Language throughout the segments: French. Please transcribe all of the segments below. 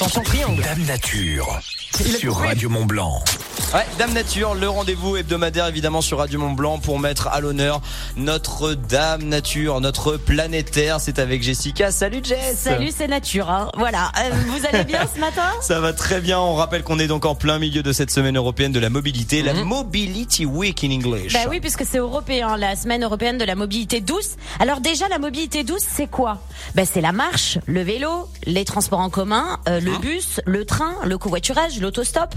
Attention triangle. Dame Nature Il sur. Radio Mont Blanc. Ouais, Dame Nature, le rendez-vous hebdomadaire évidemment sur Radio Mont Blanc pour mettre à l'honneur notre Dame Nature, notre planète Terre. C'est avec Jessica. Salut Jess. Salut, c'est nature. Hein. Voilà. Euh, vous allez bien ce matin Ça va très bien. On rappelle qu'on est donc en plein milieu de cette semaine européenne de la mobilité, la Mobility Week in English. Bah oui, puisque c'est européen, la semaine européenne de la mobilité douce. Alors déjà, la mobilité douce, c'est quoi? Bah, C'est la marche, le vélo, les transports en commun, euh, le bus, le train, le covoiturage, l'autostop.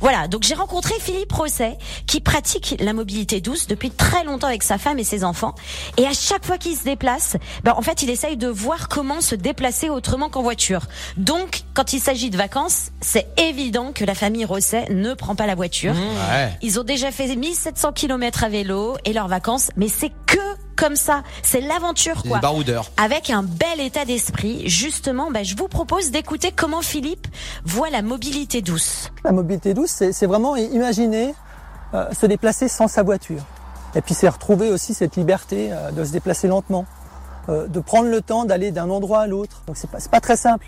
Voilà, donc j'ai rencontré Philippe Rosset, qui pratique la mobilité douce depuis très longtemps avec sa femme et ses enfants. Et à chaque fois qu'il se déplace, bah, en fait, il essaye de voir comment se déplacer autrement qu'en voiture. Donc, quand il s'agit de vacances, c'est évident que la famille Rosset ne prend pas la voiture. Ouais. Ils ont déjà fait 1700 km à vélo et leurs vacances, mais c'est que comme ça. C'est l'aventure, quoi. baroudeurs. Avec un bel état d'esprit, justement, bah, je vous propose d'écouter comment Philippe voit la mobilité douce. La mobilité douce, c'est vraiment imaginer euh, se déplacer sans sa voiture. Et puis c'est retrouver aussi cette liberté euh, de se déplacer lentement, euh, de prendre le temps d'aller d'un endroit à l'autre. Donc c'est pas, pas très simple.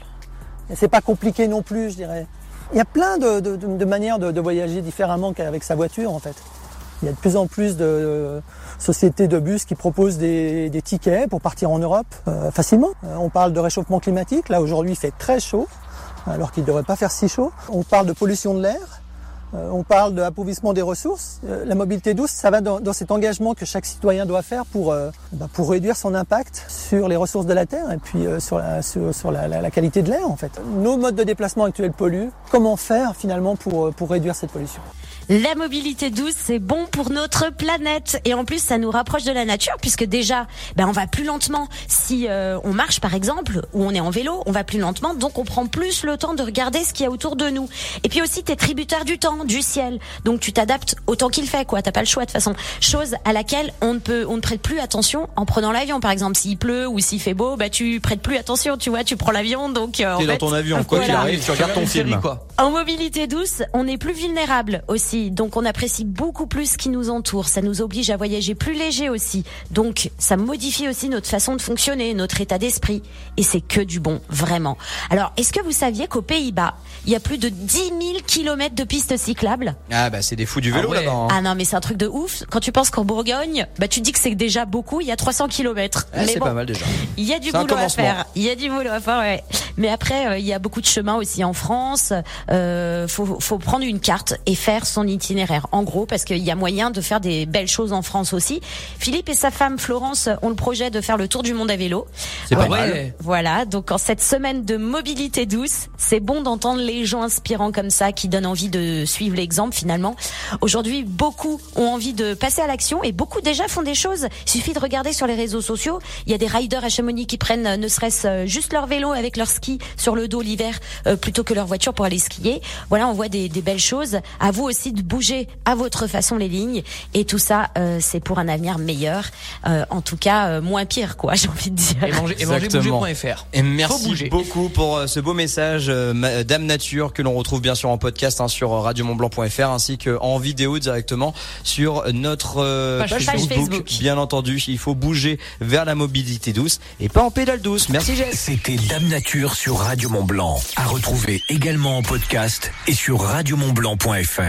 Et c'est pas compliqué non plus, je dirais. Il y a plein de, de- de- de manières de, de voyager différemment qu'avec sa voiture, en fait. Il y a de plus en plus de euh, sociétés de bus qui proposent des, des tickets pour partir en Europe euh, facilement. Euh, on parle de réchauffement climatique. Là aujourd'hui, il fait très chaud, alors qu'il ne devrait pas faire si chaud. On parle de pollution de l'air. Euh, on parle de appauvrissement des ressources. La mobilité douce, ça va dans, dans cet engagement que chaque citoyen doit faire pour, bah, pour réduire son impact sur les ressources de la terre et puis sur, la, sur, la, la- qualité de l'air en fait. Nos modes de déplacement actuels polluent. Comment faire finalement pour, pour réduire cette pollution? La mobilité douce, c'est bon pour notre planète et en plus ça nous rapproche de la nature puisque déjà, ben on va plus lentement si euh, on marche par exemple ou on est en vélo, on va plus lentement donc on prend plus le temps de regarder ce qu'il y a autour de nous. Et puis aussi t'es tributaire du temps, du ciel, donc tu t'adaptes au temps qu'il fait quoi. T'as pas le choix de toute façon. Chose à laquelle on ne peut, on ne prête plus attention en prenant l'avion par exemple. S'il pleut ou s'il fait beau, bah tu prêtes plus attention, tu vois, tu prends l'avion donc. euh, en T'es dans fait, ton avion, quoi qu'il arrive, tu regardes ton film. quoi. En mobilité douce, on est plus vulnérable aussi, donc on apprécie beaucoup plus ce qui nous entoure. Ça nous oblige à voyager plus léger aussi, donc ça modifie aussi notre façon de fonctionner, notre état d'esprit, et c'est que du bon, vraiment. Alors, est-ce que vous saviez qu'aux Pays-Bas, il y a plus de 10 000 kilomètres de pistes cyclables? Ah bah c'est des fous du vélo Ah ouais. là-bas. hein. Ah non, mais c'est un truc de ouf. Quand tu penses qu'en Bourgogne, bah tu dis que c'est déjà beaucoup. Il y a 300 kilomètres. Ah, c'est bon, pas mal déjà. il y a du boulot à faire. Il y a du boulot à faire, ouais. Mais après, euh, il y a beaucoup de chemins aussi en France. Euh, faut, faut prendre une carte et faire son itinéraire. En gros, parce qu'il y a moyen de faire des belles choses en France aussi. Philippe et sa femme Florence ont le projet de faire le tour du monde à vélo. C'est pas mal. ouais. Voilà, donc en cette semaine de mobilité douce, c'est bon d'entendre les gens inspirants comme ça qui donnent envie de suivre l'exemple finalement. Aujourd'hui, beaucoup ont envie de passer à l'action et beaucoup déjà font des choses. Il suffit de regarder sur les réseaux sociaux, il y a des riders à Chamonix qui prennent euh, ne serait-ce euh, juste leur vélo avec leur ski sur le dos l'hiver euh, plutôt que leur voiture pour aller skier. Voilà, on voit des, des belles choses. À vous aussi de bouger à votre façon les lignes et tout ça, euh, c'est pour un avenir meilleur. Euh, en tout cas, euh, moins pire quoi, j'ai envie de dire. Et manger, et manger merci beaucoup pour euh, ce beau message, euh, ma- Dame Nature, que l'on retrouve bien sûr en podcast hein, sur euh, radiomontblanc.fr ainsi qu'en vidéo directement sur notre euh, Page page. Facebook. Bien entendu, il faut bouger vers la mobilité douce et pas en pédale douce. Merci Jess. C'était Dame Nature sur Radio Mont Blanc. À retrouver également en podcast et sur radiomontblanc.fr.